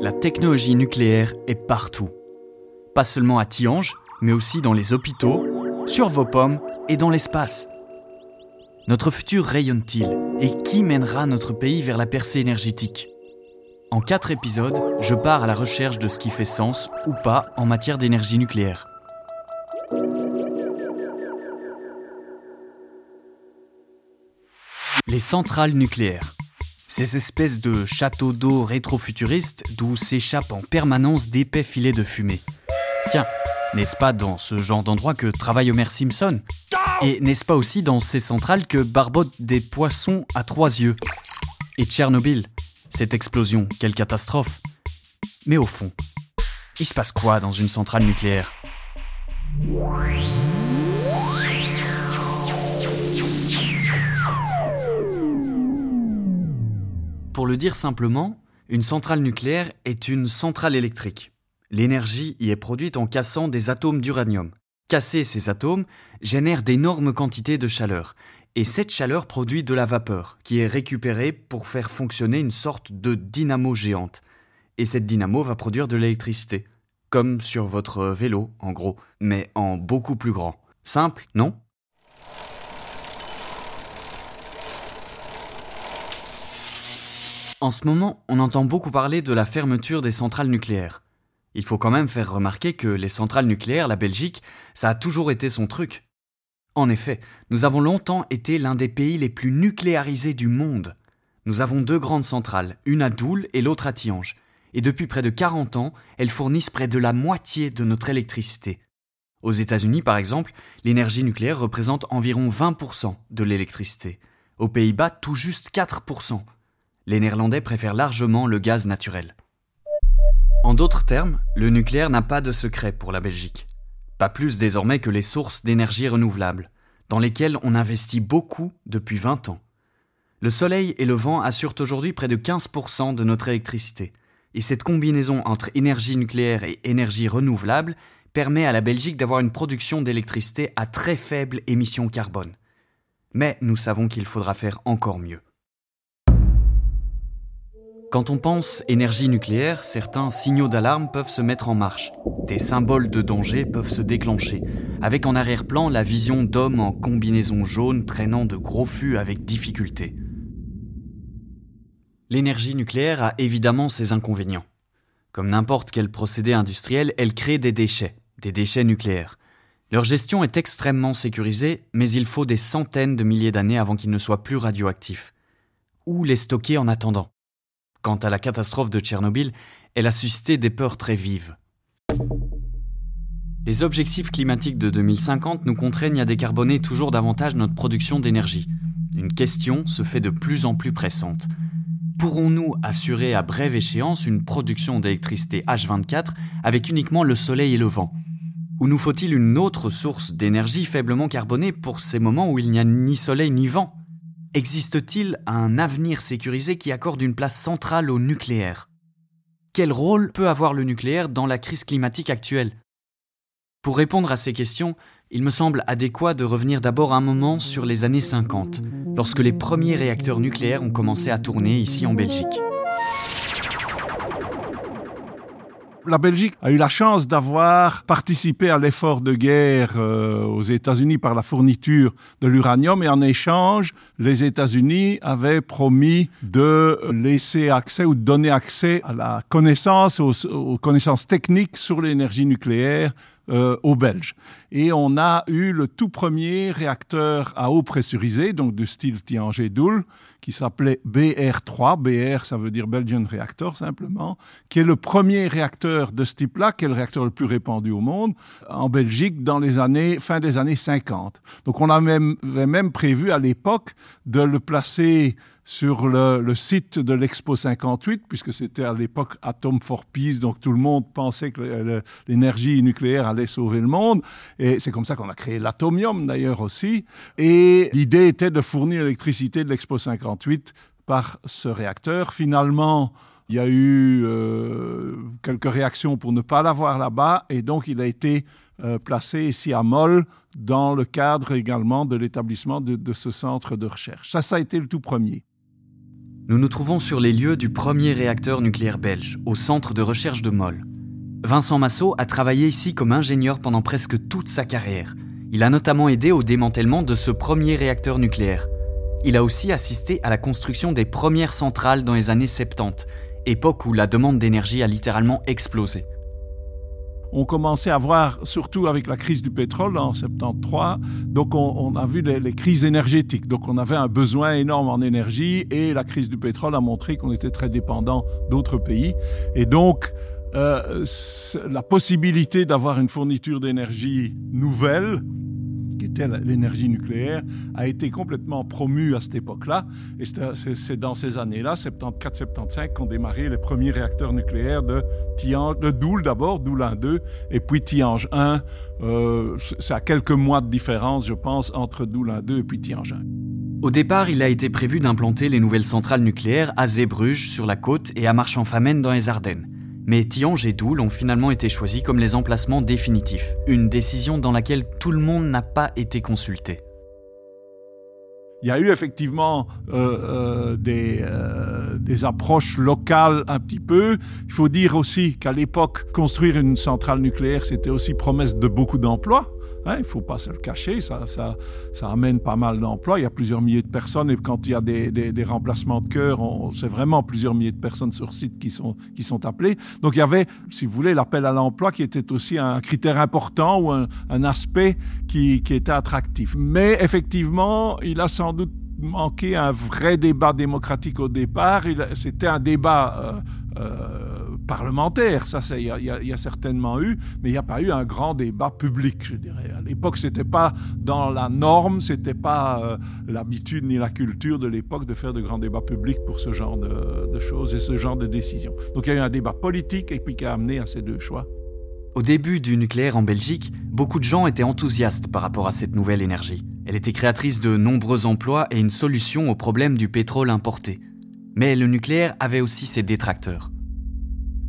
La technologie nucléaire est partout. Pas seulement à Tiange, mais aussi dans les hôpitaux, sur vos pommes et dans l'espace. Notre futur rayonne-t-il Et qui mènera notre pays vers la percée énergétique? En quatre épisodes, je pars à la recherche de ce qui fait sens ou pas en matière d'énergie nucléaire. Les centrales nucléaires. Ces espèces de châteaux d'eau rétrofuturistes d'où s'échappent en permanence d'épais filets de fumée. Tiens, n'est-ce pas dans ce genre d'endroit que travaille Homer Simpson? Et n'est-ce pas aussi dans ces centrales que barbotent des poissons à trois yeux? Et Tchernobyl, cette explosion, quelle catastrophe! Mais au fond, il se passe quoi dans une centrale nucléaire? Pour le dire simplement, une centrale nucléaire est une centrale électrique. L'énergie y est produite en cassant des atomes d'uranium. Casser ces atomes génère d'énormes quantités de chaleur, et cette chaleur produit de la vapeur, qui est récupérée pour faire fonctionner une sorte de dynamo géante. Et cette dynamo va produire de l'électricité, comme sur votre vélo, en gros, mais en beaucoup plus grand. Simple, non? En ce moment, on entend beaucoup parler de la fermeture des centrales nucléaires. Il faut quand même faire remarquer que les centrales nucléaires, la Belgique, ça a toujours été son truc. En effet, nous avons longtemps été l'un des pays les plus nucléarisés du monde. Nous avons deux grandes centrales, une à Doul et l'autre à Tiange. Et depuis près de 40 ans, elles fournissent près de la moitié de notre électricité. Aux États-Unis, par exemple, l'énergie nucléaire représente environ 20% de l'électricité. Aux Pays-Bas, tout juste 4% les Néerlandais préfèrent largement le gaz naturel. En d'autres termes, le nucléaire n'a pas de secret pour la Belgique. Pas plus désormais que les sources d'énergie renouvelables, dans lesquelles on investit beaucoup depuis 20 ans. Le soleil et le vent assurent aujourd'hui près de 15% de notre électricité, et cette combinaison entre énergie nucléaire et énergie renouvelable permet à la Belgique d'avoir une production d'électricité à très faible émission carbone. Mais nous savons qu'il faudra faire encore mieux. Quand on pense énergie nucléaire, certains signaux d'alarme peuvent se mettre en marche. Des symboles de danger peuvent se déclencher, avec en arrière-plan la vision d'hommes en combinaison jaune traînant de gros fûts avec difficulté. L'énergie nucléaire a évidemment ses inconvénients. Comme n'importe quel procédé industriel, elle crée des déchets, des déchets nucléaires. Leur gestion est extrêmement sécurisée, mais il faut des centaines de milliers d'années avant qu'ils ne soient plus radioactifs. Où les stocker en attendant? Quant à la catastrophe de Tchernobyl, elle a suscité des peurs très vives. Les objectifs climatiques de 2050 nous contraignent à décarboner toujours davantage notre production d'énergie. Une question se fait de plus en plus pressante. Pourrons-nous assurer à brève échéance une production d'électricité H24 avec uniquement le soleil et le vent? Ou nous faut-il une autre source d'énergie faiblement carbonée pour ces moments où il n'y a ni soleil ni vent? Existe-t-il un avenir sécurisé qui accorde une place centrale au nucléaire? Quel rôle peut avoir le nucléaire dans la crise climatique actuelle? Pour répondre à ces questions, il me semble adéquat de revenir d'abord un moment sur les années 50, lorsque les premiers réacteurs nucléaires ont commencé à tourner ici en Belgique. La Belgique a eu la chance d'avoir participé à l'effort de guerre euh, aux États-Unis par la fourniture de l'uranium et en échange, les États-Unis avaient promis de laisser accès ou de donner accès à la connaissance, aux, aux connaissances techniques sur l'énergie nucléaire euh, aux Belges. Et on a eu le tout premier réacteur à eau pressurisée, donc de style Tiange-Doul, qui s'appelait BR3. BR, ça veut dire Belgian Reactor simplement, qui est le premier réacteur de ce type-là, qui est le réacteur le plus répandu au monde, en Belgique dans les années, fin des années 50. Donc on avait même prévu à l'époque de le placer sur le, site de l'Expo 58, puisque c'était à l'époque Atom for Peace, donc tout le monde pensait que l'énergie nucléaire allait sauver le monde. Et c'est comme ça qu'on a créé l'atomium d'ailleurs aussi. Et l'idée était de fournir l'électricité de l'Expo 58 par ce réacteur. Finalement, il y a eu euh, quelques réactions pour ne pas l'avoir là-bas, et donc il a été euh, placé ici à Moll dans le cadre également de l'établissement de, de, ce centre de recherche. Ça, ça a été le tout premier. Nous nous trouvons sur les lieux du premier réacteur nucléaire belge, au centre de recherche de Moll. Vincent Massot a travaillé ici comme ingénieur pendant presque toute sa carrière. Il a notamment aidé au démantèlement de ce premier réacteur nucléaire. Il a aussi assisté à la construction des premières centrales dans les années 70, époque où la demande d'énergie a littéralement explosé on commençait à voir, surtout avec la crise du pétrole en 73, donc on, a vu les, crises énergétiques. Donc on avait un besoin énorme en énergie et la crise du pétrole a montré qu'on était très dépendant d'autres pays. Et donc euh, la possibilité d'avoir une fourniture d'énergie nouvelle, était l'énergie nucléaire, a été complètement promue à cette époque-là. Et c'est dans ces années-là, 74-75, qu'ont démarré les premiers réacteurs nucléaires de, de Doul d'abord, Doul 1, 2, et puis Tiange 1. Euh, c'est à quelques mois de différence, je pense, entre Doul 1, 2 et puis Tiange 1. Au départ, il a été prévu d'implanter les nouvelles centrales nucléaires à Zeebrugge sur la côte et à Marchand-Famenne dans les Ardennes. Mais Tiange et Doul ont finalement été choisis comme les emplacements définitifs, une décision dans laquelle tout le monde n'a pas été consulté. Il y a eu effectivement euh, euh, euh, des, approches locales un petit peu. Il faut dire aussi qu'à l'époque, construire une centrale nucléaire, c'était aussi promesse de beaucoup d'emplois. Hein, il ne faut pas se le cacher, ça, amène pas mal d'emplois. Il y a plusieurs milliers de personnes et quand il y a des, remplacements de cœur, c'est vraiment plusieurs milliers de personnes sur site qui sont, appelées. Donc il y avait, si vous voulez, l'appel à l'emploi qui était aussi un critère important ou un, un aspect qui, qui était attractif. Mais effectivement, il a sans doute manqué un vrai débat démocratique au départ. C'était un débat euh, euh, parlementaire, ça il y, a certainement eu, mais il n'y a pas eu un grand débat public, je dirais. À l'époque, c'était pas dans la norme, c'était pas euh, l'habitude ni la culture de l'époque de faire de grands débats publics pour ce genre de, choses et ce genre de décisions. Donc il y a eu un débat politique et puis qui a amené à ces deux choix. Au début du nucléaire en Belgique, beaucoup de gens étaient enthousiastes par rapport à cette nouvelle énergie. Elle était créatrice de nombreux emplois et une solution au problème du pétrole importé. Mais le nucléaire avait aussi ses détracteurs.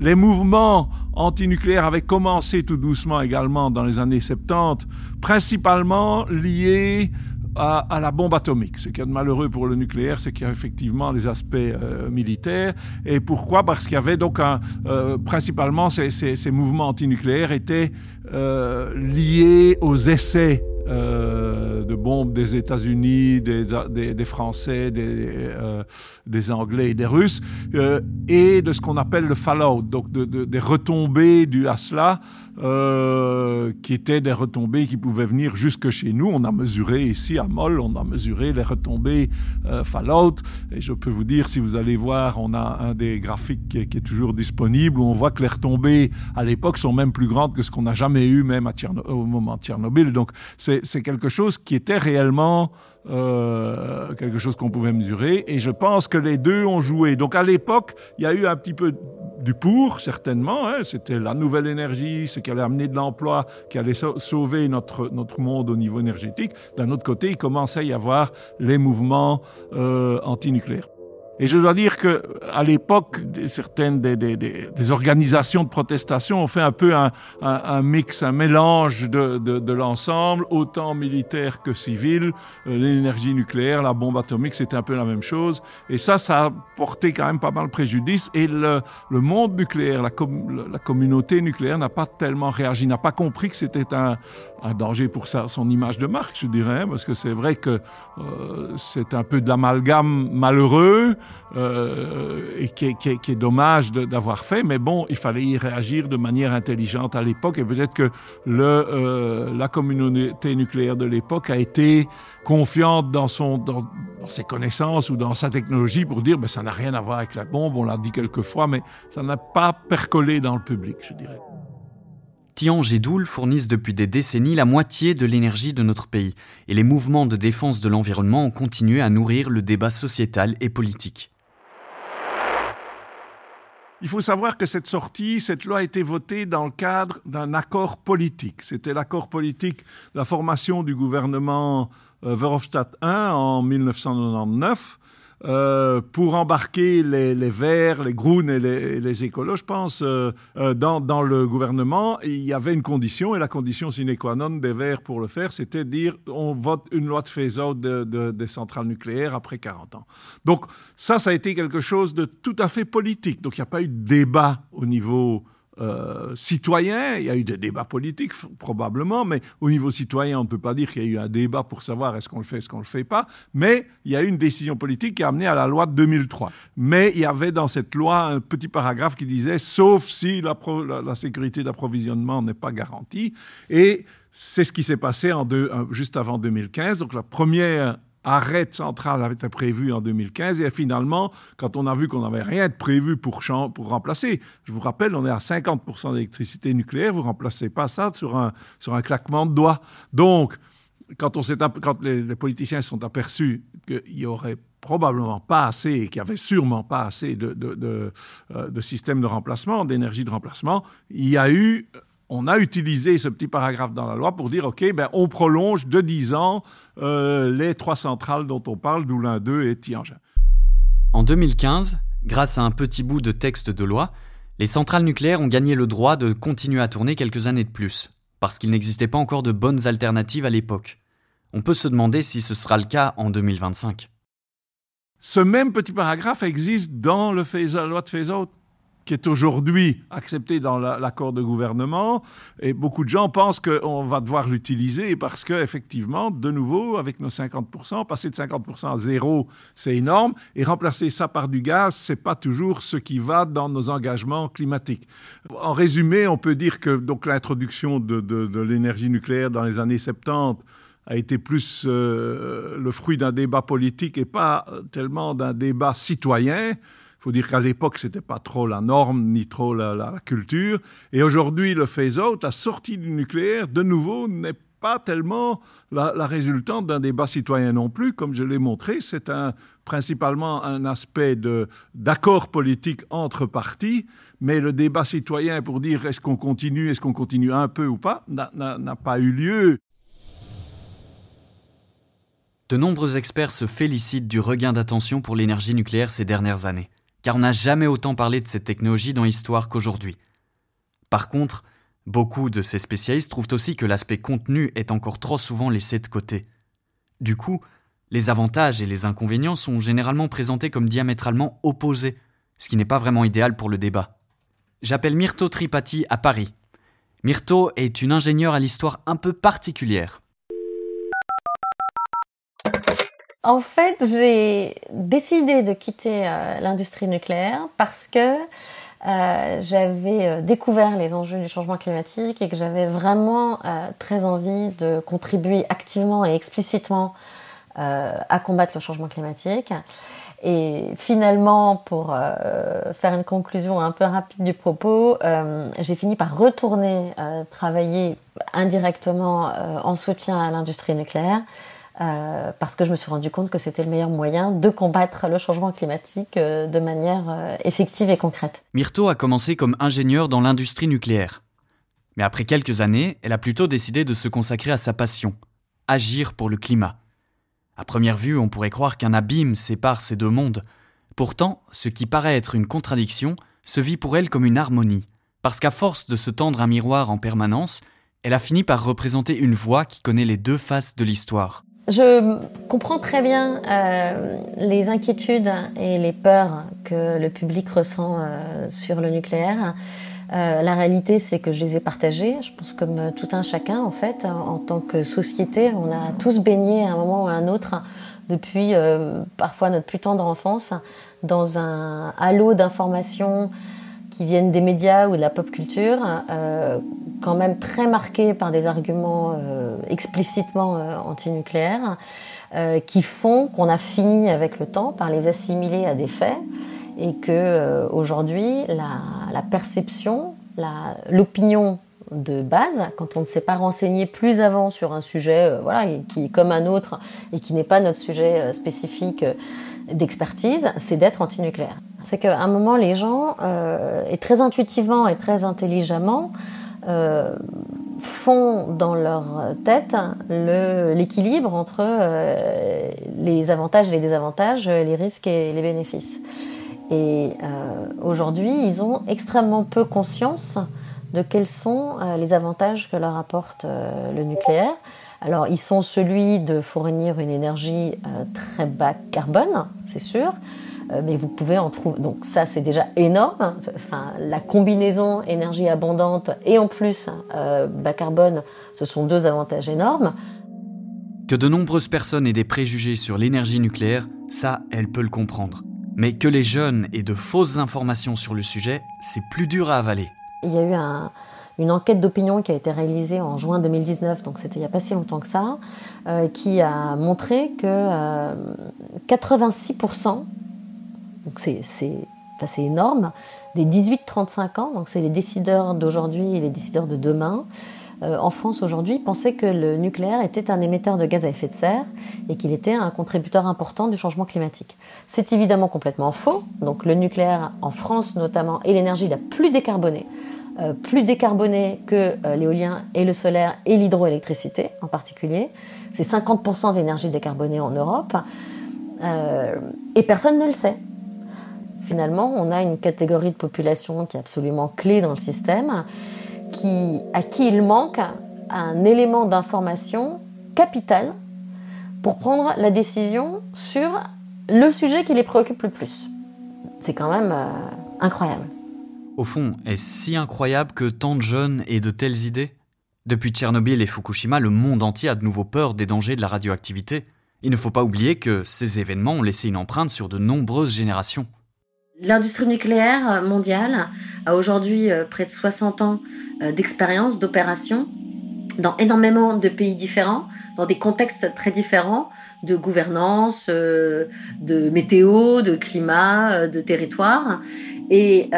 Les mouvements antinucléaires avaient commencé tout doucement également dans les années 70, principalement liés à, la bombe atomique. Ce qui est malheureux pour le nucléaire, c'est qu'il y a effectivement les aspects euh, militaires. Et pourquoi? Parce qu'il y avait donc un, euh, principalement ces, mouvements antinucléaires étaient euh, liés aux essais euh, de bombes des États-Unis, des, des, Français, des, euh, des, Anglais et des Russes, euh, et de ce qu'on appelle le fallout, donc de, des retombées du à cela, qui étaient des retombées qui pouvaient venir jusque chez nous. On a mesuré ici à Moll, on a mesuré les retombées fallout, et je peux vous dire, si vous allez voir, on a un des graphiques qui est, toujours disponible, où on voit que les retombées à l'époque sont même plus grandes que ce qu'on a jamais eu, même à au moment de Tchernobyl. Donc c'est quelque chose qui était réellement euh, quelque chose qu'on pouvait mesurer. Et je pense que les deux ont joué. Donc à l'époque, il y a eu un petit peu du pour, certainement. Hein. C'était la nouvelle énergie, ce qui allait amener de l'emploi, qui allait sauver notre, notre monde au niveau énergétique. D'un autre côté, il commençait à y avoir les mouvements euh, antinucléaires. Et je dois dire que à l'époque, certaines des, organisations de protestation ont fait un peu un, mix, un mélange de, l'ensemble, autant militaire que civil. Euh, l'énergie nucléaire, la bombe atomique, c'était un peu la même chose. Et ça, ça a porté quand même pas mal de préjudice. Et le, monde nucléaire, la communauté nucléaire n'a pas tellement réagi, n'a pas compris que c'était un, un danger pour sa, son image de marque, je dirais, parce que c'est vrai que euh, c'est un peu de l'amalgame malheureux euh, et qui est, qui, est, qui est, dommage d'avoir fait, mais bon, il fallait y réagir de manière intelligente à l'époque et peut-être que le, euh, la communauté nucléaire de l'époque a été confiante dans, son, dans, dans, ses connaissances ou dans sa technologie pour dire ben, ça n'a rien à voir avec la bombe, on l'a dit quelques fois, mais ça n'a pas percolé dans le public, je dirais. Tiange et Doul fournissent depuis des décennies la moitié de l'énergie de notre pays, et les mouvements de défense de l'environnement ont continué à nourrir le débat sociétal et politique. Il faut savoir que cette sortie, cette loi a été votée dans le cadre d'un accord politique. C'était l'accord politique de la formation du gouvernement euh, Verhofstadt I en 1999 euh, pour embarquer les, Verts, les Groen et les, les écolos, je pense, euh, euh, dans, le gouvernement, il y avait une condition, et la condition sine qua non des Verts pour le faire, c'était dire on vote une loi de phase-out de, de, des centrales nucléaires après 40 ans. Donc ça, ça a été quelque chose de tout à fait politique. Donc il n'y a pas eu de débat au niveau euh, citoyen, il y a eu des débats politiques probablement, mais au niveau citoyen, on ne peut pas dire qu'il y a eu un débat pour savoir est-ce qu'on le fait, est-ce qu'on ne le fait pas, mais il y a eu une décision politique qui a amené à la loi de 2003. Mais il y avait dans cette loi un petit paragraphe qui disait sauf si la, sécurité d'approvisionnement n'est pas garantie, et c'est ce qui s'est passé juste avant 2015. Donc la première arrêt central avait été prévu en 2015 et finalement, quand on a vu qu'on n'avait rien de prévu pour, pour remplacer, je vous rappelle, on est à 50% d'électricité nucléaire, vous ne remplacez pas ça sur un, sur un claquement de doigts. Donc, quand, on quand les, les politiciens se sont aperçus qu'il y aurait probablement pas assez et qu'il n'y avait sûrement pas assez de, de, de, euh, de systèmes de remplacement, d'énergie de remplacement, il y a eu on a utilisé ce petit paragraphe dans la loi pour dire, OK, ben, on prolonge de 10 ans euh, les trois centrales dont on parle, d'Oulin 2 et Tianjin. En 2015, grâce à un petit bout de texte de loi, les centrales nucléaires ont gagné le droit de continuer à tourner quelques années de plus, parce qu'il n'existait pas encore de bonnes alternatives à l'époque. On peut se demander si ce sera le cas en 2025. Ce même petit paragraphe existe dans le la loi de phase-out qui est aujourd'hui accepté dans l'accord de gouvernement. Et beaucoup de gens pensent qu'on va devoir l'utiliser parce qu'effectivement, de nouveau, avec nos 50%, passer de 50% à zéro, c'est énorme. Et remplacer ça par du gaz, c'est pas toujours ce qui va dans nos engagements climatiques. En résumé, on peut dire que l'introduction de l'énergie nucléaire dans les années 70 a été plus euh, le fruit d'un débat politique et pas tellement d'un débat citoyen. Il faut dire qu'à l'époque, ce n'était pas trop la norme ni trop la, culture. Et aujourd'hui, le phase-out, la sortie du nucléaire, de nouveau, n'est pas tellement la, résultante d'un débat citoyen non plus. Comme je l'ai montré, c'est principalement un aspect d'accord politique entre partis, mais le débat citoyen pour dire est-ce qu'on continue, est-ce qu'on continue un peu ou pas, n'a pas eu lieu. De nombreux experts se félicitent du regain d'attention pour l'énergie nucléaire ces dernières années car on n'a jamais autant parlé de cette technologie dans l'histoire qu'aujourd'hui. Par contre, beaucoup de ces spécialistes trouvent aussi que l'aspect contenu est encore trop souvent laissé de côté. Du coup, les avantages et les inconvénients sont généralement présentés comme diamétralement opposés, ce qui n'est pas vraiment idéal pour le débat. J'appelle Myrto Tripati à Paris. Myrto est une ingénieure à l'histoire un peu particulière. En fait, j'ai décidé de quitter euh, l'industrie nucléaire parce que euh, j'avais euh, découvert les enjeux du changement climatique et que j'avais vraiment très envie de contribuer activement et explicitement à combattre le changement climatique. Et finalement, pour faire une conclusion un peu rapide du propos, j'ai fini par retourner travailler indirectement en soutien à l'industrie nucléaire euh, parce que je me suis rendu compte que c'était le meilleur moyen de combattre le changement climatique euh, de manière euh, effective et concrète. Myrto a commencé comme ingénieure dans l'industrie nucléaire. Mais après quelques années, elle a plutôt décidé de se consacrer à sa passion, agir pour le climat. À première vue, on pourrait croire qu'un abîme sépare ces deux mondes. Pourtant, ce qui paraît être une contradiction se vit pour elle comme une harmonie, parce qu'à force de se tendre un miroir en permanence, elle a fini par représenter une voix qui connaît les deux faces de l'histoire. Je comprends très bien euh, les inquiétudes et les peurs que le public ressent euh, sur le nucléaire. Euh, la réalité, c'est que je les ai partagées. Je pense comme tout un chacun, en fait, en tant que société, on a tous baigné à un moment ou à un autre, depuis euh, parfois notre plus tendre enfance, dans un halo d'informations qui viennent des médias ou de la pop culture, euh, quand même très marqués par des arguments euh, explicitement euh, antinucléaires, euh, qui font qu'on a fini avec le temps par les assimiler à des faits et que euh, aujourd'hui la, la, perception, l'opinion de base, quand on ne s'est pas renseigné plus avant sur un sujet, euh, voilà, qui est comme un autre et qui n'est pas notre sujet spécifique d'expertise, c'est d'être antinucléaire. C'est qu'à un moment, les gens, euh, et très intuitivement et très intelligemment, euh, font dans leur tête l'équilibre entre les avantages et les désavantages, les risques et les bénéfices. Et aujourd'hui, ils ont extrêmement peu conscience de quels sont les avantages que leur apporte le nucléaire. Alors, ils sont celui de fournir une énergie euh, très bas carbone, c'est sûr, euh, mais vous pouvez en trouver. Donc, ça, c'est déjà énorme. Enfin, la combinaison énergie abondante et en plus euh, bas carbone, ce sont deux avantages énormes. Que de nombreuses personnes aient des préjugés sur l'énergie nucléaire, ça, elle peut le comprendre. Mais que les jeunes aient de fausses informations sur le sujet, c'est plus dur à avaler. Il y a eu un, une enquête d'opinion qui a été réalisée en juin 2019, donc c'était il n'y a pas si longtemps que ça, euh, qui a montré que 86%, euh, donc c'est énorme, des 18-35 ans, donc c'est les décideurs d'aujourd'hui et les décideurs de demain, euh, en France aujourd'hui, pensaient que le nucléaire était un émetteur de gaz à effet de serre et qu'il était un contributeur important du changement climatique. C'est évidemment complètement faux. Donc le nucléaire en France notamment est l'énergie la plus décarbonée. Euh, plus décarboné que euh, l'éolien et le solaire et l'hydroélectricité en particulier. C'est 50% d'énergie décarbonée en Europe. Et personne ne le sait. Finalement, on a une catégorie de population qui est absolument clé dans le système, qui, à qui il manque un élément d'information capital pour prendre la décision sur le sujet qui les préoccupe le plus. C'est quand même incroyable. Au fond, est-ce si incroyable que tant de jeunes aient de telles idées? Depuis Tchernobyl et Fukushima, le monde entier a de nouveau peur des dangers de la radioactivité. Il ne faut pas oublier que ces événements ont laissé une empreinte sur de nombreuses générations. L'industrie nucléaire mondiale a aujourd'hui euh, près de 60 ans euh, d'expérience, d'opération, dans énormément de pays différents, dans des contextes très différents de gouvernance, euh, de météo, de climat, de territoire. Et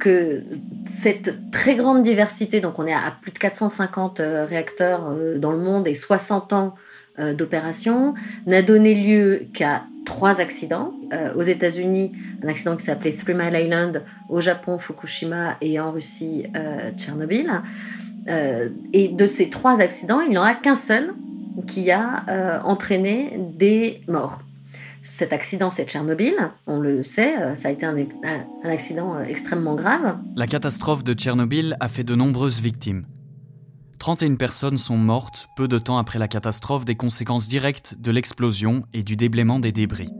que cette très grande diversité, donc on est à plus de 450 euh, réacteurs dans le monde et 60 ans d'opération, n'a donné lieu qu'à trois accidents. aux États-Unis, un accident qui s'appelait Three Mile Island, au Japon, Fukushima et en Russie, Tchernobyl. et de ces trois accidents, il n'y en a qu'un seul qui a entraîné des morts. Cet accident, c'est Tchernobyl, on le sait, euh, ça a été un, accident euh, extrêmement grave. La catastrophe de Tchernobyl a fait de nombreuses victimes. 31 personnes sont mortes peu de temps après la catastrophe des conséquences directes de l'explosion et du déblaiement des débris.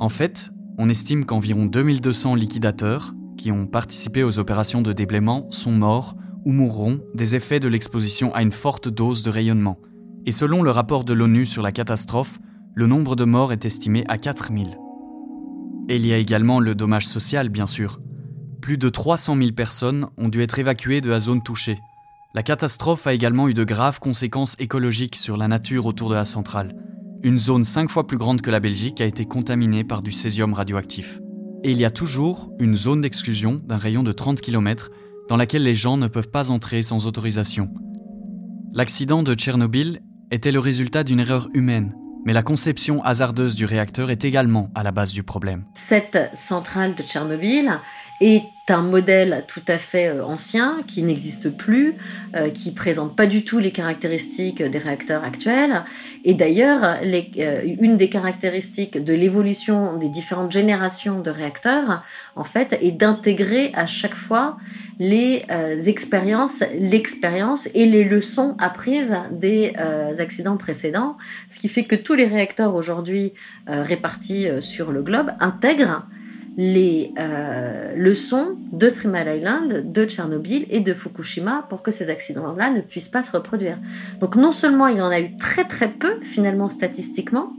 En fait, on estime qu'environ 2200 liquidateurs qui ont participé aux opérations de déblaiement sont morts ou mourront des effets de l'exposition à une forte dose de rayonnement. Et selon le rapport de l'ONU sur la catastrophe, le nombre de morts est estimé à 4000. Et il y a également le dommage social, bien sûr. Plus de 300 000 personnes ont dû être évacuées de la zone touchée. La catastrophe a également eu de graves conséquences écologiques sur la nature autour de la centrale. Une zone cinq fois plus grande que la Belgique a été contaminée par du césium radioactif. Et il y a toujours une zone d'exclusion d'un rayon de 30 km dans laquelle les gens ne peuvent pas entrer sans autorisation. L'accident de Tchernobyl était le résultat d'une erreur humaine mais la conception hasardeuse du réacteur est également à la base du problème. Cette centrale de Tchernobyl est un modèle tout à fait euh, ancien, qui n'existe plus, euh, qui présente pas du tout les caractéristiques des réacteurs actuels. Et d'ailleurs, euh, une des caractéristiques de l'évolution des différentes générations de réacteurs, en fait, est d'intégrer à chaque fois les expériences, l'expérience et les leçons apprises des accidents précédents, ce qui fait que tous les réacteurs aujourd'hui répartis sur le globe intègrent les euh, leçons de Three Island, de Tchernobyl et de Fukushima pour que ces accidents-là ne puissent pas se reproduire. Donc non seulement il en a eu très très peu finalement statistiquement,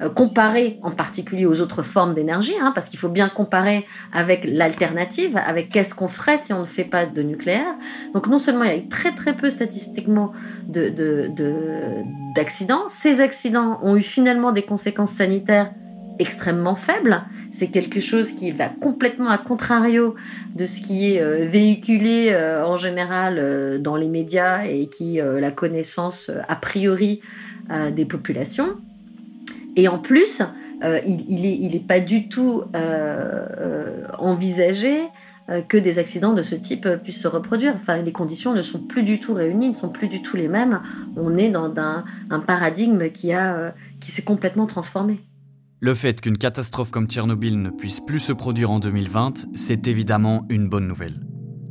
euh, comparé en particulier aux autres formes d'énergie, hein, parce qu'il faut bien comparer avec l'alternative, avec qu'est-ce qu'on ferait si on ne fait pas de nucléaire. Donc non seulement il y a eu très très peu statistiquement d'accidents, de, ces accidents ont eu finalement des conséquences sanitaires extrêmement faibles, c'est quelque chose qui va complètement à contrario de ce qui est euh, véhiculé euh, en général euh, dans les médias et qui la connaissance a priori des populations. Et en plus, il n'est pas du tout envisagé que des accidents de ce type puissent se reproduire. Enfin, les conditions ne sont plus du tout réunies, ne sont plus du tout les mêmes. On est dans un, un paradigme qui, qui s'est complètement transformé. Le fait qu'une catastrophe comme Tchernobyl ne puisse plus se produire en 2020, c'est évidemment une bonne nouvelle.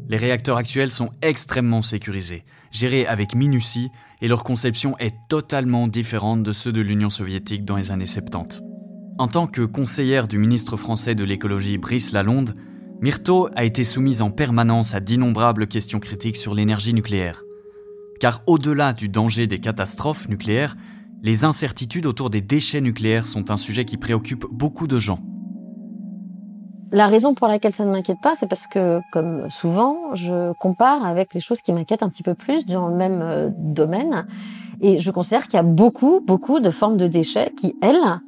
Les réacteurs actuels sont extrêmement sécurisés, gérés avec minutie, et leur conception est totalement différente de ceux de l'Union soviétique dans les années 70. En tant que conseillère du ministre français de l'écologie Brice Lalonde, Myrto a été soumise en permanence à d'innombrables questions critiques sur l'énergie nucléaire. Car au-delà du danger des catastrophes nucléaires, les incertitudes autour des déchets nucléaires sont un sujet qui préoccupe beaucoup de gens. La raison pour laquelle ça ne m'inquiète pas, c'est parce que, comme souvent, je compare avec les choses qui m'inquiètent un petit peu plus dans le même euh, domaine. Et je considère qu'il y a beaucoup, beaucoup de formes de déchets qui, elles,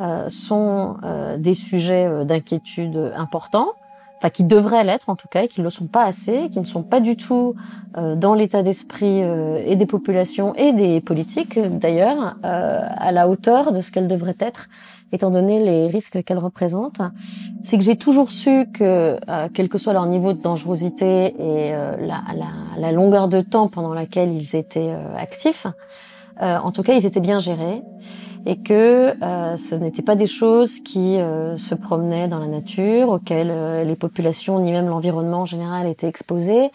euh, sont euh, des sujets d'inquiétude importants enfin qui devraient l'être en tout cas, et qui ne le sont pas assez, qui ne sont pas du tout euh, dans l'état d'esprit euh, et des populations et des politiques d'ailleurs euh, à la hauteur de ce qu'elles devraient être, étant donné les risques qu'elles représentent. C'est que j'ai toujours su que, quel que soit leur niveau de dangerosité et la, la, la, longueur de temps pendant laquelle ils étaient actifs, en tout cas ils étaient bien gérés et que euh, ce n'étaient pas des choses qui euh, se promenaient dans la nature, auxquelles euh, les populations ni même l'environnement en général étaient exposés,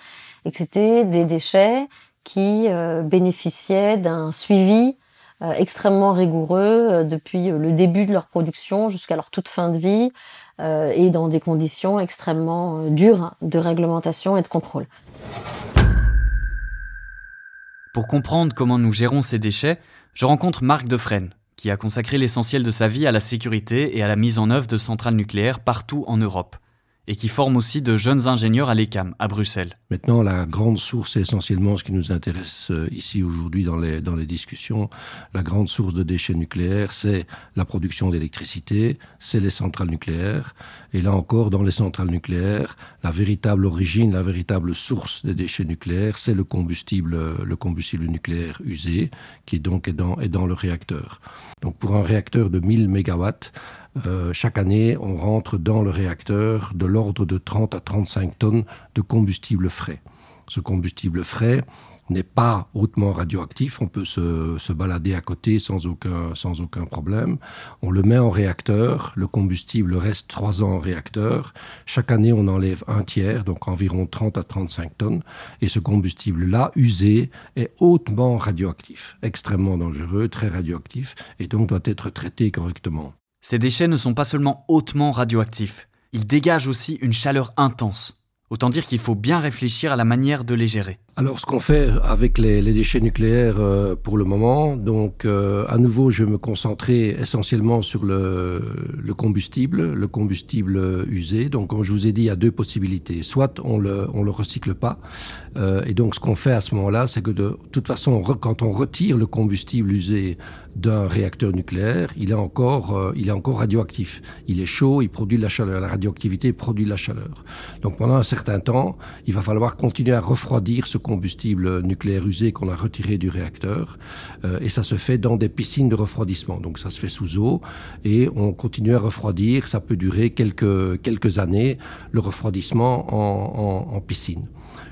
et que c'était des déchets qui bénéficiaient d'un suivi extrêmement rigoureux depuis le début de leur production jusqu'à leur toute fin de vie et dans des conditions extrêmement dures de réglementation et de contrôle. Pour comprendre comment nous gérons ces déchets, je rencontre Marc Defresne, qui a consacré l'essentiel de sa vie à la sécurité et à la mise en œuvre de centrales nucléaires partout en Europe et qui forme aussi de jeunes ingénieurs à l'ECAM, à Bruxelles. Maintenant, la grande source, essentiellement ce qui nous intéresse euh, ici aujourd'hui dans les, dans les discussions, la grande source de déchets nucléaires, c'est la production d'électricité, c'est les centrales nucléaires. Et là encore, dans les centrales nucléaires, la véritable origine, la véritable source des déchets nucléaires, c'est le combustible, le combustible nucléaire usé, qui donc est dans, est dans le réacteur. Donc pour un réacteur de 1000 mégawatts, euh, chaque année, on rentre dans le réacteur de l'ordre de 30 à 35 tonnes de combustible frais. Ce combustible frais n'est pas hautement radioactif, on peut se, se, balader à côté sans aucun, sans aucun problème. On le met en réacteur, le combustible reste trois ans en réacteur. Chaque année, on enlève un tiers, donc environ 30 à 35 tonnes. Et ce combustible-là, usé, est hautement radioactif, extrêmement dangereux, très radioactif, et donc doit être traité correctement. Ces déchets ne sont pas seulement hautement radioactifs, ils dégagent aussi une chaleur intense. Autant dire qu'il faut bien réfléchir à la manière de les gérer. Alors, ce qu'on fait avec les, déchets nucléaires euh, pour le moment, donc euh, à nouveau, je vais me concentrer essentiellement sur le, combustible, le combustible usé. Donc, comme je vous ai dit, il y a deux possibilités. Soit on le, on le recycle pas, euh, et donc ce qu'on fait à ce moment-là, c'est que de toute façon, quand on retire le combustible usé d'un réacteur nucléaire, il est encore, il est encore radioactif. Il est chaud, il produit de la chaleur. La radioactivité produit de la chaleur. Donc, pendant un certain temps, il va falloir continuer à refroidir ce combustible nucléaire usé qu'on a retiré du réacteur. Euh, et ça se fait dans des piscines de refroidissement. Donc ça se fait sous eau et on continue à refroidir. Ça peut durer quelques, quelques années, le refroidissement en, piscine.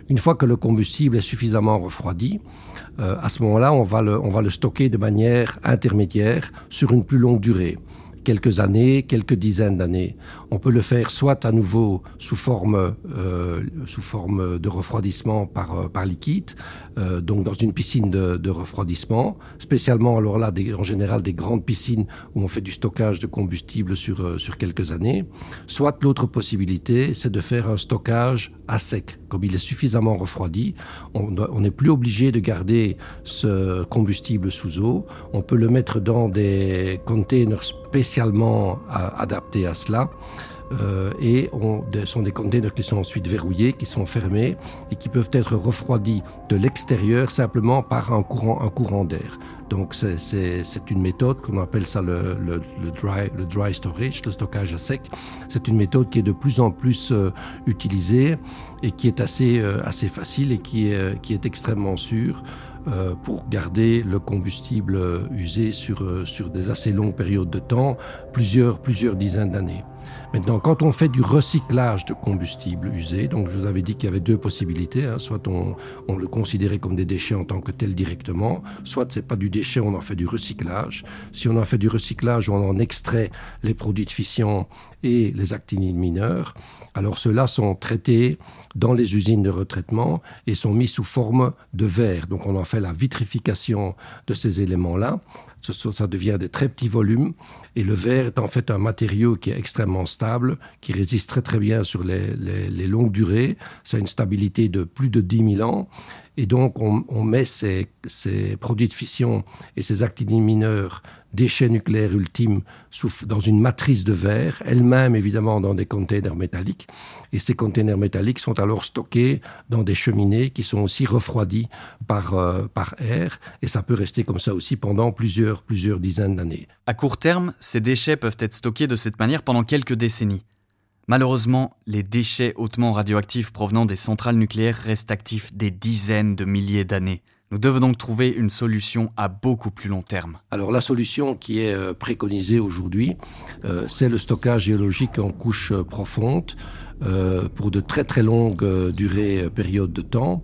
Une fois que le combustible est suffisamment refroidi, euh, à ce moment-là, on, on va le stocker de manière intermédiaire sur une plus longue durée quelques années, quelques dizaines d'années. On peut le faire soit à nouveau sous forme, euh, sous forme de refroidissement par, euh, par liquide, euh, donc dans une piscine de, de, refroidissement, spécialement alors là, des, en général des grandes piscines où on fait du stockage de combustible sur, euh, sur quelques années. Soit l'autre possibilité, c'est de faire un stockage à sec. Comme il est suffisamment refroidi, on n'est plus obligé de garder ce combustible sous eau. On peut le mettre dans des containers spécialement adaptés à cela. Euh, et on, sont des containers qui sont ensuite verrouillés, qui sont fermés et qui peuvent être refroidis de l'extérieur simplement par un courant, un courant d'air. Donc c'est une méthode qu'on appelle ça le, le, le, dry, le dry storage, le stockage à sec. C'est une méthode qui est de plus en plus euh, utilisée et qui est assez, euh, assez facile et qui est, qui est extrêmement sûre. Euh, pour garder le combustible usé sur, sur des assez longues périodes de temps, plusieurs, plusieurs dizaines d'années. Maintenant, quand on fait du recyclage de combustible usé, donc je vous avais dit qu'il y avait deux possibilités, hein. soit on, on, le considérait comme des déchets en tant que tel directement, soit c'est pas du déchet, on en fait du recyclage. Si on en fait du recyclage, on en extrait les produits de fission et les actinides mineurs. Alors ceux-là sont traités dans les usines de retraitement et sont mis sous forme de verre. Donc on en fait la vitrification de ces éléments-là ça devient des très petits volumes. Et le verre est en fait un matériau qui est extrêmement stable, qui résiste très très bien sur les, longues durées. Ça a une stabilité de plus de 10 000 ans. Et donc on, met ces, produits de fission et ces actinides mineurs, déchets nucléaires ultimes, dans une matrice de verre, elle-même évidemment dans des containers métalliques. Et ces containers métalliques sont alors stockés dans des cheminées qui sont aussi refroidies par, euh, par air. Et ça peut rester comme ça aussi pendant plusieurs, plusieurs dizaines d'années. À court terme, ces déchets peuvent être stockés de cette manière pendant quelques décennies. Malheureusement, les déchets hautement radioactifs provenant des centrales nucléaires restent actifs des dizaines de milliers d'années. Nous devons donc trouver une solution à beaucoup plus long terme. Alors la solution qui est euh, préconisée aujourd'hui, euh, c'est le stockage géologique en couche profonde euh, pour de très très longues euh, durées, euh, périodes de temps.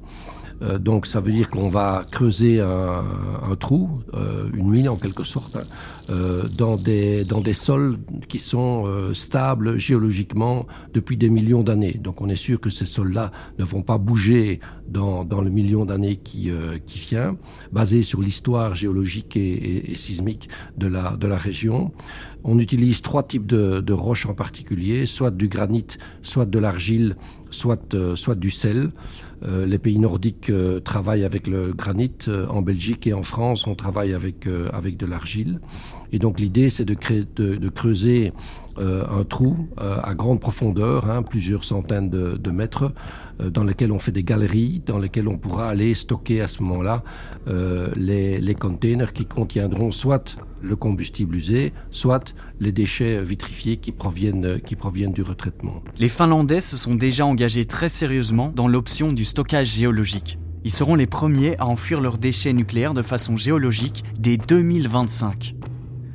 donc ça veut dire qu'on va creuser un, trou, une mine en quelque sorte, hein, euh, dans, des, dans des sols qui sont euh, stables géologiquement depuis des millions d'années. Donc on est sûr que ces sols-là ne vont pas bouger dans, dans le million d'années qui, euh, qui vient, basé sur l'histoire géologique et, et, sismique de la, de la région. On utilise trois types de, de roches en particulier, soit du granit, soit de l'argile, soit, soit du sel. Euh, les pays nordiques euh, travaillent avec le granit. en Belgique et en France, on travaille avec, avec de l'argile. Et donc l'idée, c'est de, creuser euh, un trou euh, à grande profondeur, hein, plusieurs centaines de, mètres, euh, dans lequel on fait des galeries, dans lesquelles on pourra aller stocker à ce moment-là les, les containers qui contiendront soit le combustible usé, soit les déchets vitrifiés qui proviennent, qui proviennent du retraitement. Les Finlandais se sont déjà engagés très sérieusement dans l'option du stockage géologique. Ils seront les premiers à enfuir leurs déchets nucléaires de façon géologique dès 2025.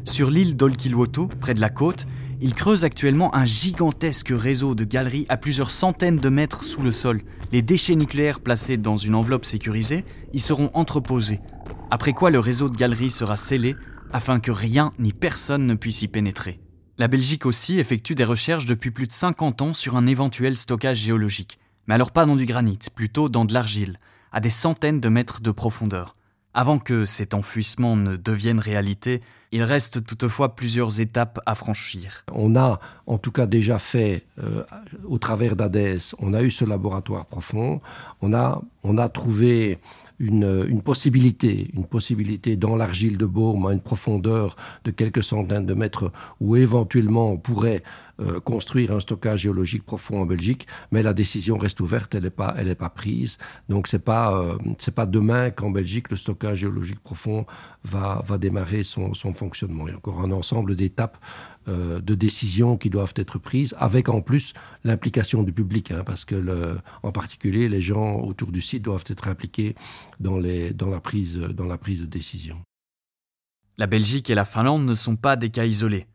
Sur l'île d'Olkiluoto, près de la côte, ils creusent actuellement un gigantesque réseau de galeries à plusieurs centaines de mètres sous le sol. Les déchets nucléaires placés dans une enveloppe sécurisée y seront entreposés. Après quoi le réseau de galeries sera scellé afin que rien ni personne ne puisse y pénétrer. La Belgique aussi effectue des recherches depuis plus de 50 ans sur un éventuel stockage géologique. Mais alors pas dans du granit, plutôt dans de l'argile, à des centaines de mètres de profondeur. Avant que cet enfouissement ne devienne réalité, il reste toutefois plusieurs étapes à franchir. On a en tout cas déjà fait, euh, au travers d'ADES, on a eu ce laboratoire profond, on a, on a trouvé une, possibilité, une possibilité dans l'argile de Baume à une profondeur de quelques centaines de mètres où éventuellement on pourrait euh, construire un stockage géologique profond en Belgique, mais la décision reste ouverte, elle n'est pas, elle est pas prise. Donc c'est pas, euh, c'est pas demain qu'en Belgique le stockage géologique profond va, va démarrer son, son fonctionnement. Il y a encore un ensemble d'étapes euh, de décisions qui doivent être prises, avec en plus l'implication du public, hein, parce que en particulier les gens autour du site doivent être impliqués dans, les, dans, la, prise, dans la prise de décision. La Belgique et la Finlande ne sont pas des cas isolés.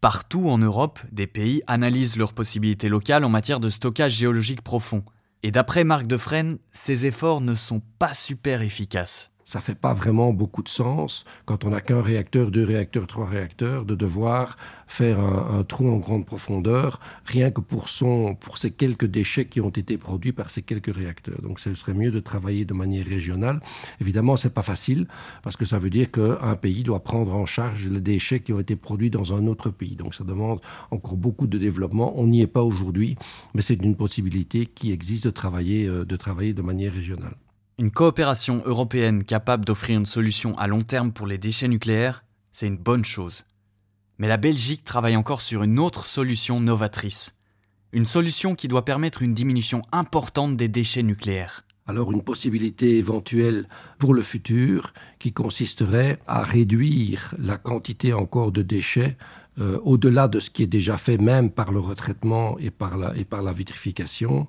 Partout en Europe, des pays analysent leurs possibilités locales en matière de stockage géologique profond. Et d'après Marc Defresne, ces efforts ne sont pas super efficaces ça fait pas vraiment beaucoup de sens quand on n'a qu'un réacteur, deux réacteurs, trois réacteurs, de devoir faire un, trou en grande profondeur, rien que pour, son, pour ces quelques déchets qui ont été produits par ces quelques réacteurs. Donc ce serait mieux de travailler de manière régionale. Évidemment, c'est pas facile parce que ça veut dire qu'un pays doit prendre en charge les déchets qui ont été produits dans un autre pays. Donc ça demande encore beaucoup de développement. On n'y est pas aujourd'hui, mais c'est une possibilité qui existe de travailler, euh, de travailler de manière régionale. Une coopération européenne capable d'offrir une solution à long terme pour les déchets nucléaires, c'est une bonne chose. Mais la Belgique travaille encore sur une autre solution novatrice. Une solution qui doit permettre une diminution importante des déchets nucléaires. Alors une possibilité éventuelle pour le futur qui consisterait à réduire la quantité encore de déchets euh, au-delà de ce qui est déjà fait même par le retraitement et par la, vitrification,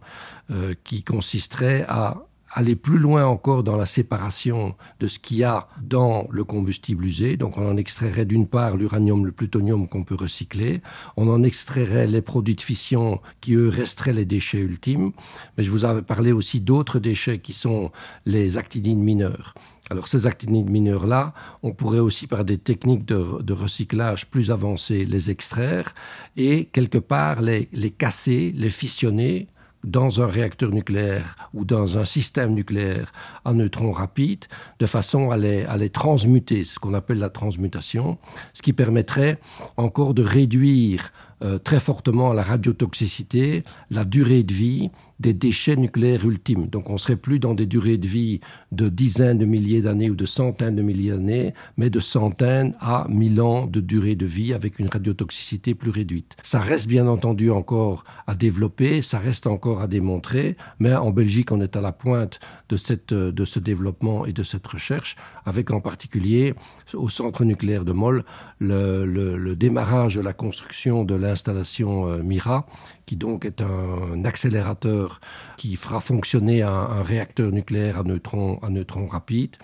euh, qui consisterait à aller plus loin encore dans la séparation de ce qu'il y a dans le combustible usé. Donc on en extrairait d'une part l'uranium, le plutonium qu'on peut recycler, on en extrairait les produits de fission qui eux resteraient les déchets ultimes, mais je vous avais parlé aussi d'autres déchets qui sont les actinides mineurs. Alors ces actinides mineurs-là, on pourrait aussi par des techniques de, recyclage plus avancées les extraire et quelque part les casser, les fissionner dans un réacteur nucléaire ou dans un système nucléaire à neutrons rapides, de façon à les, à les transmuter, ce qu'on appelle la transmutation, ce qui permettrait encore de réduire euh, très fortement la radiotoxicité, la durée de vie des déchets nucléaires ultimes. Donc on serait plus dans des durées de vie de dizaines de milliers d'années ou de centaines de milliers d'années, mais de centaines à mille ans de durée de vie avec une radiotoxicité plus réduite. Ça reste bien entendu encore à développer, ça reste encore à démontrer, mais en Belgique on est à la pointe de, cette, de ce développement et de cette recherche, avec en particulier au centre nucléaire de Moll le, le démarrage de la construction de l'installation euh, Mira, qui donc est un accélérateur qui fera fonctionner un, réacteur nucléaire à neutrons, à neutrons rapides,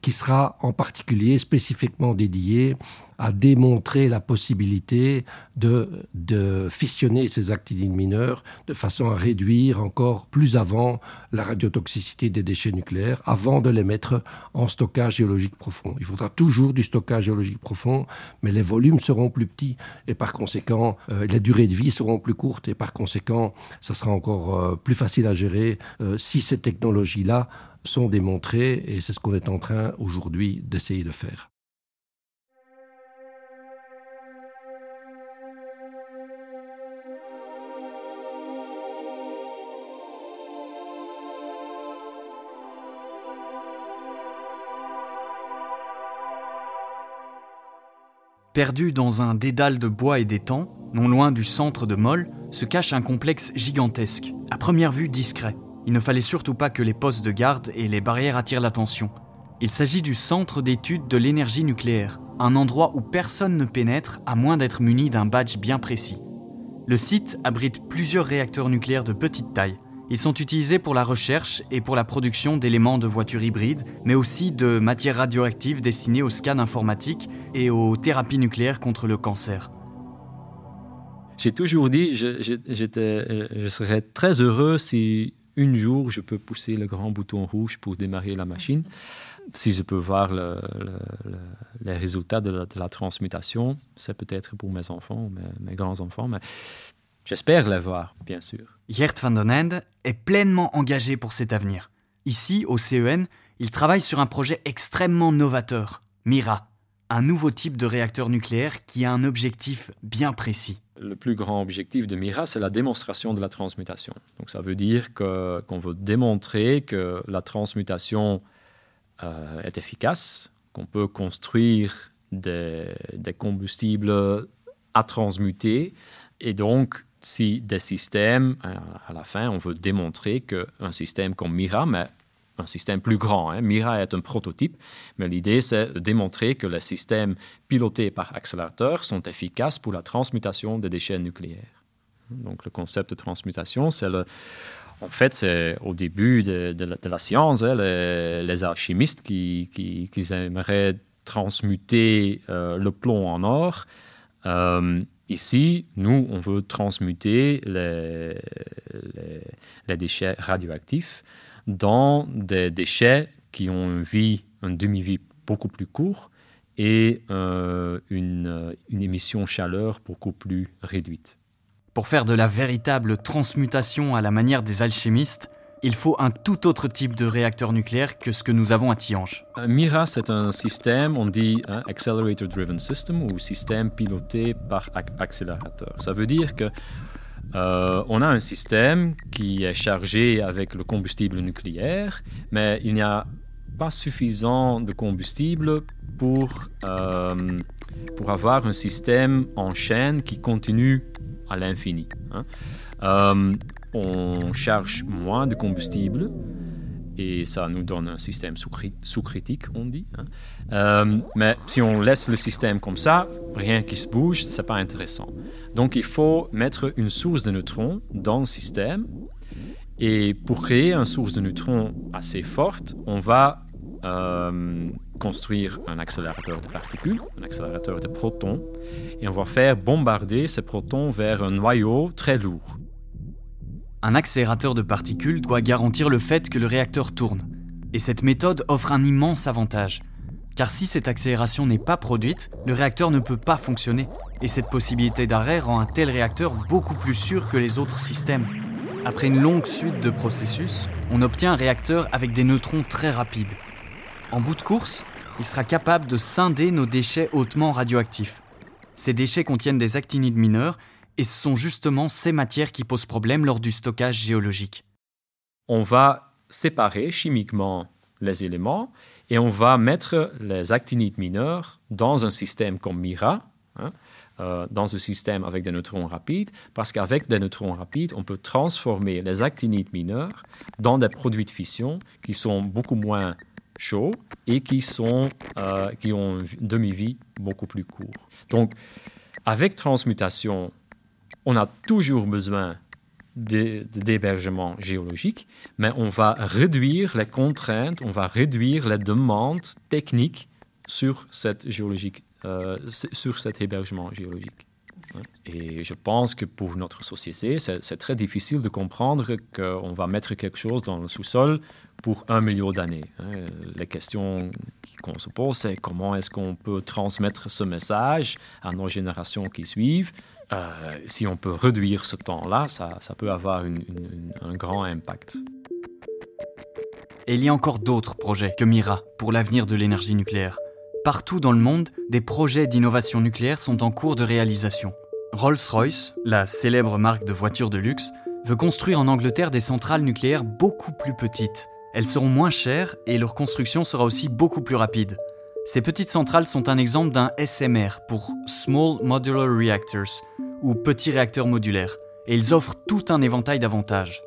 qui sera en particulier spécifiquement dédié à démontrer la possibilité de, de fissionner ces actinides mineurs de façon à réduire encore plus avant la radiotoxicité des déchets nucléaires avant de les mettre en stockage géologique profond. Il faudra toujours du stockage géologique profond, mais les volumes seront plus petits et par conséquent, euh, les durées de vie seront plus courtes et par conséquent, ça sera encore euh, plus facile à gérer euh, si ces technologies-là sont démontrées et c'est ce qu'on est en train aujourd'hui d'essayer de faire. Perdu dans un dédale de bois et d'étangs, non loin du centre de Moll, se cache un complexe gigantesque, à première vue discret. Il ne fallait surtout pas que les postes de garde et les barrières attirent l'attention. Il s'agit du centre d'études de l'énergie nucléaire, un endroit où personne ne pénètre à moins d'être muni d'un badge bien précis. Le site abrite plusieurs réacteurs nucléaires de petite taille, ils sont utilisés pour la recherche et pour la production d'éléments de voitures hybrides, mais aussi de matières radioactives destinées au scan informatique et aux thérapies nucléaires contre le cancer. J'ai toujours dit, je, je serais très heureux si un jour je peux pousser le grand bouton rouge pour démarrer la machine. Si je peux voir les résultats de la, transmutation, c'est peut-être pour mes enfants, mes, grands-enfants, mais J'espère la voir, bien sûr. Gert van den Ende est pleinement engagé pour cet avenir. Ici, au CEN, il travaille sur un projet extrêmement novateur, MIRA, un nouveau type de réacteur nucléaire qui a un objectif bien précis. Le plus grand objectif de MIRA, c'est la démonstration de la transmutation. Donc ça veut dire qu'on veut démontrer que la transmutation euh, est efficace, qu'on peut construire des, des combustibles à transmuter et donc si des systèmes, euh, à la fin, on veut démontrer qu'un système comme Mira, mais un système plus grand, hein, Mira est un prototype, mais l'idée c'est de démontrer que les systèmes pilotés par accélérateur sont efficaces pour la transmutation des déchets nucléaires. Donc le concept de transmutation, c'est le... En fait, c'est au début de, la, science, hein, les, alchimistes qui, qui, aimeraient transmuter euh, le plomb en or. Euh, Ici, nous, on veut transmuter les, déchets radioactifs dans des déchets qui ont une vie, une demi-vie beaucoup plus courte et euh, une, une émission chaleur beaucoup plus réduite. Pour faire de la véritable transmutation à la manière des alchimistes, il faut un tout autre type de réacteur nucléaire que ce que nous avons à Tihange. MIRA, c'est un système, on dit hein, Accelerator Driven System ou système piloté par accélérateur. Ça veut dire que euh, on a un système qui est chargé avec le combustible nucléaire, mais il n'y a pas suffisant de combustible pour, euh, pour avoir un système en chaîne qui continue à l'infini. Hein. Euh, on charge moins de combustible et ça nous donne un système sous-critique, on dit. Hein. Mais si on laisse le système comme ça, rien qui se bouge, c'est pas intéressant. Donc il faut mettre une source de neutrons dans le système Et pour créer une source de neutrons assez forte, on va euh, construire un accélérateur de particules, un accélérateur de protons, et on va faire bombarder ces protons vers un noyau très lourd. Un accélérateur de particules doit garantir le fait que le réacteur tourne. Et cette méthode offre un immense avantage. Car si cette accélération n'est pas produite, le réacteur ne peut pas fonctionner. Et cette possibilité d'arrêt rend un tel réacteur beaucoup plus sûr que les autres systèmes. Après une longue suite de processus, on obtient un réacteur avec des neutrons très rapides. En bout de course, il sera capable de scinder nos déchets hautement radioactifs. Ces déchets contiennent des actinides mineurs et ce sont justement ces matières qui posent problème lors du stockage géologique. On va séparer chimiquement les éléments et on va mettre les actinides mineurs dans un système comme MIRA, hein, euh, dans un système avec des neutrons rapides, parce qu'avec des neutrons rapides, on peut transformer les actinides mineurs dans des produits de fission qui sont beaucoup moins chauds et qui, sont, euh, qui ont une demi-vie beaucoup plus courte. Donc, avec transmutation, on a toujours besoin d'hébergement géologique, mais on va réduire les contraintes, on va réduire les demandes techniques sur, cette géologique, euh, sur cet hébergement géologique. Et je pense que pour notre société, c'est très difficile de comprendre qu'on va mettre quelque chose dans le sous-sol pour un million d'années. Hein. La question qu'on se pose, c'est comment est-ce qu'on peut transmettre ce message à nos générations qui suivent euh, si on peut réduire ce temps-là, ça, peut avoir un grand impact. Et il y a encore d'autres projets que Mira pour l'avenir de l'énergie nucléaire. Partout dans le monde, des projets d'innovation nucléaire sont en cours de réalisation. Rolls-Royce, la célèbre marque de voitures de luxe, veut construire en Angleterre des centrales nucléaires beaucoup plus petites. Elles seront moins chères et leur construction sera aussi beaucoup plus rapide. Ces petites centrales sont un exemple d'un SMR pour Small Modular Reactors, ou petits réacteurs modulaires, et ils offrent tout un éventail d'avantages.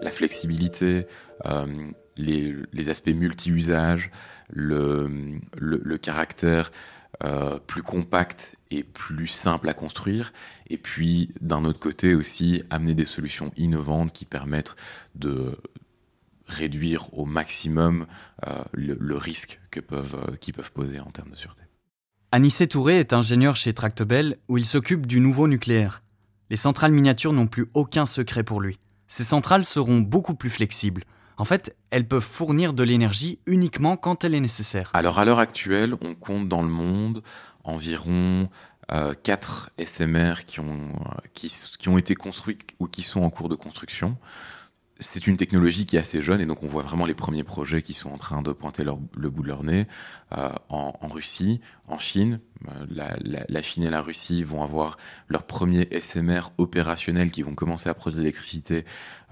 La flexibilité, euh, les, aspects multi-usages, le, caractère euh, plus compact et plus simple à construire, et puis d'un autre côté aussi amener des solutions innovantes qui permettent de réduire au maximum euh, le, risque que peuvent, qu'ils peuvent poser en termes de sûreté. Anissé Touré est ingénieur chez Tractebel où il s'occupe du nouveau nucléaire. Les centrales miniatures n'ont plus aucun secret pour lui. Ces centrales seront beaucoup plus flexibles. En fait, elles peuvent fournir de l'énergie uniquement quand elle est nécessaire. Alors à l'heure actuelle, on compte dans le monde environ 4 euh, SMR qui ont, qui, qui ont été construits ou qui sont en cours de construction c'est une technologie qui est assez jeune et donc on voit vraiment les premiers projets qui sont en train de pointer le bout de leur nez euh, en, Russie, en Chine. Euh, la, Chine et la Russie vont avoir leurs premiers SMR opérationnels qui vont commencer à produire l'électricité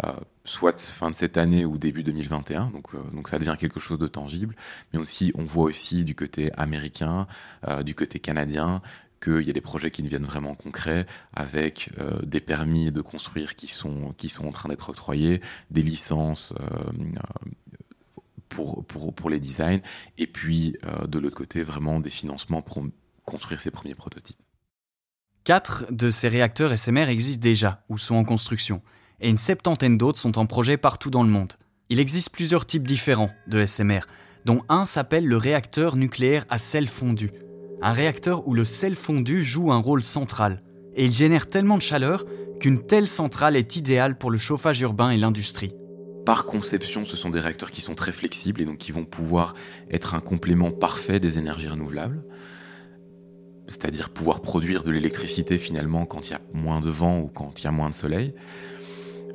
euh, soit fin de cette année ou début 2021. Donc, donc ça devient quelque chose de tangible. Mais aussi, on voit aussi du côté américain, du côté canadien, qu'il y a des projets qui deviennent vraiment concrets avec euh, des permis de construire qui sont, en train d'être octroyés, des licences euh, pour, pour, pour, les designs, et puis euh, de l'autre côté, vraiment des financements pour construire ces premiers prototypes. Quatre de ces réacteurs SMR existent déjà ou sont en construction, et une septantaine d'autres sont en projet partout dans le monde. Il existe plusieurs types différents de SMR, dont un s'appelle le réacteur nucléaire à sel fondu, un réacteur où le sel fondu joue un rôle central, et il génère tellement de chaleur qu'une telle centrale est idéale pour le chauffage urbain et l'industrie. Par conception, ce sont des réacteurs qui sont très flexibles et donc qui vont pouvoir être un complément parfait des énergies renouvelables, c'est-à-dire pouvoir produire de l'électricité finalement quand il y a moins de vent ou quand il y a moins de soleil.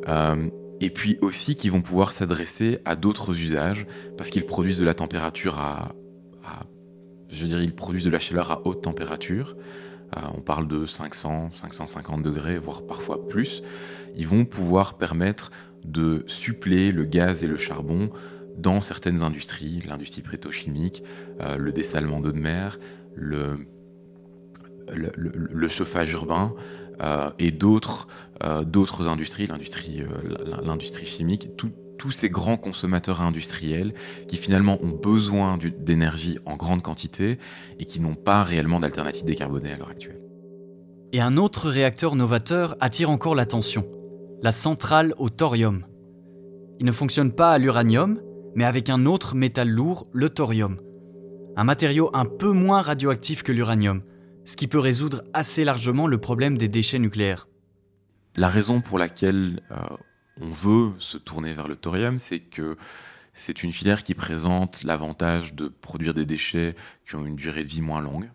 Euh, et puis aussi qui vont pouvoir s'adresser à d'autres usages parce qu'ils produisent de la température à je dirais, ils produisent de la chaleur à haute température. Euh, on parle de 500, 550 degrés, voire parfois plus. Ils vont pouvoir permettre de suppléer le gaz et le charbon dans certaines industries, l'industrie pétrochimique, euh, le dessalement d'eau de mer, le, chauffage urbain euh, et d'autres industries, l'industrie chimique, tout, tous ces grands consommateurs industriels qui finalement ont besoin d'énergie en grande quantité et qui n'ont pas réellement d'alternative décarbonée à l'heure actuelle. Et un autre réacteur novateur attire encore l'attention. la centrale au thorium. Il ne fonctionne pas à l'uranium, mais avec un autre métal lourd, le thorium. Un matériau un peu moins radioactif que l'uranium, ce qui peut résoudre assez largement le problème des déchets nucléaires. La raison pour laquelle euh, on veut se tourner vers le thorium, c'est que c'est une filière qui présente l'avantage de produire des déchets qui ont une durée de vie moins longue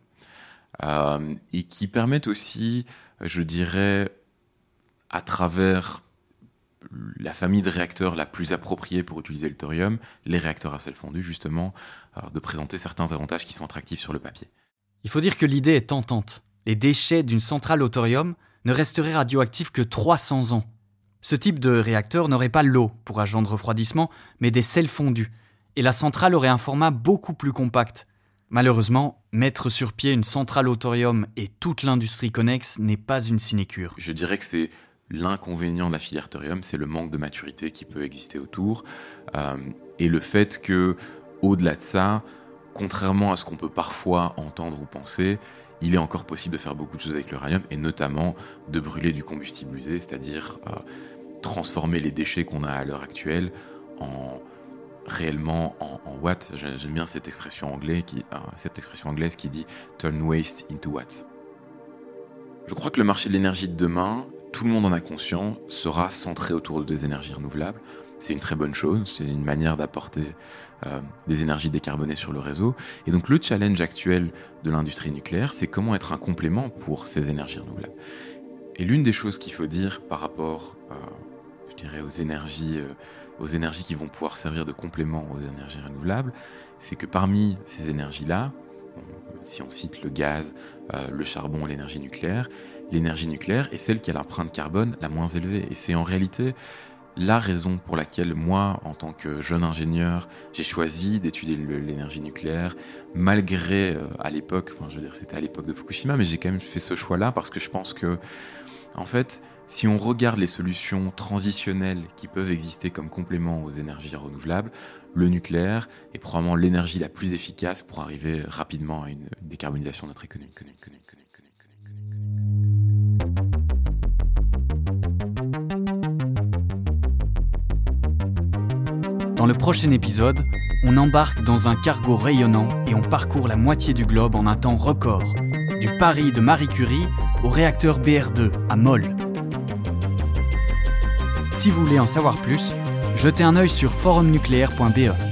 euh, et qui permettent aussi, je dirais, à travers la famille de réacteurs la plus appropriée pour utiliser le thorium, les réacteurs à sel fondu justement, euh, de présenter certains avantages qui sont attractifs sur le papier. Il faut dire que l'idée est tentante. Les déchets d'une centrale au thorium ne resteraient radioactifs que 300 ans. Ce type de réacteur n'aurait pas l'eau pour agent de refroidissement, mais des sels fondus, et la centrale aurait un format beaucoup plus compact. Malheureusement, mettre sur pied une centrale au thorium et toute l'industrie connexe n'est pas une sinécure. Je dirais que c'est l'inconvénient de la filière thorium, c'est le manque de maturité qui peut exister autour, euh, et le fait que, au-delà de ça, contrairement à ce qu'on peut parfois entendre ou penser, il est encore possible de faire beaucoup de choses avec l'uranium, et notamment de brûler du combustible usé, c'est-à-dire euh, transformer les déchets qu'on a à l'heure actuelle en réellement en, watts. J'aime bien cette expression, anglaise qui, euh, dit turn waste into watts. Je crois que le marché de l'énergie de demain, tout le monde en a conscience, sera centré autour des énergies renouvelables. C'est une très bonne chose, c'est une manière d'apporter euh, des énergies décarbonées sur le réseau. Et donc le challenge actuel de l'industrie nucléaire, c'est comment être un complément pour ces énergies renouvelables. Et l'une des choses qu'il faut dire par rapport, euh, aux énergies, euh, aux énergies qui vont pouvoir servir de complément aux énergies renouvelables, c'est que parmi ces énergies-là, si on cite le gaz, le charbon l'énergie nucléaire, l'énergie nucléaire est celle qui a l'empreinte carbone la moins élevée. Et c'est en réalité la raison pour laquelle moi, en tant que jeune ingénieur, j'ai choisi d'étudier l'énergie nucléaire, malgré euh, à l'époque, enfin je veux dire c'était à l'époque de Fukushima, mais j'ai quand même fait ce choix-là parce que je pense que, en fait, si on regarde les solutions transitionnelles qui peuvent exister comme complément aux énergies renouvelables, le nucléaire est probablement l'énergie la plus efficace pour arriver rapidement à une décarbonisation de notre économie. Dans le prochain épisode, on embarque dans un cargo rayonnant et on parcourt la moitié du globe en un temps record, du Paris de Marie Curie au réacteur BR2 à Moll. Si vous voulez en savoir plus, jetez un œil sur forumnucléaire.be.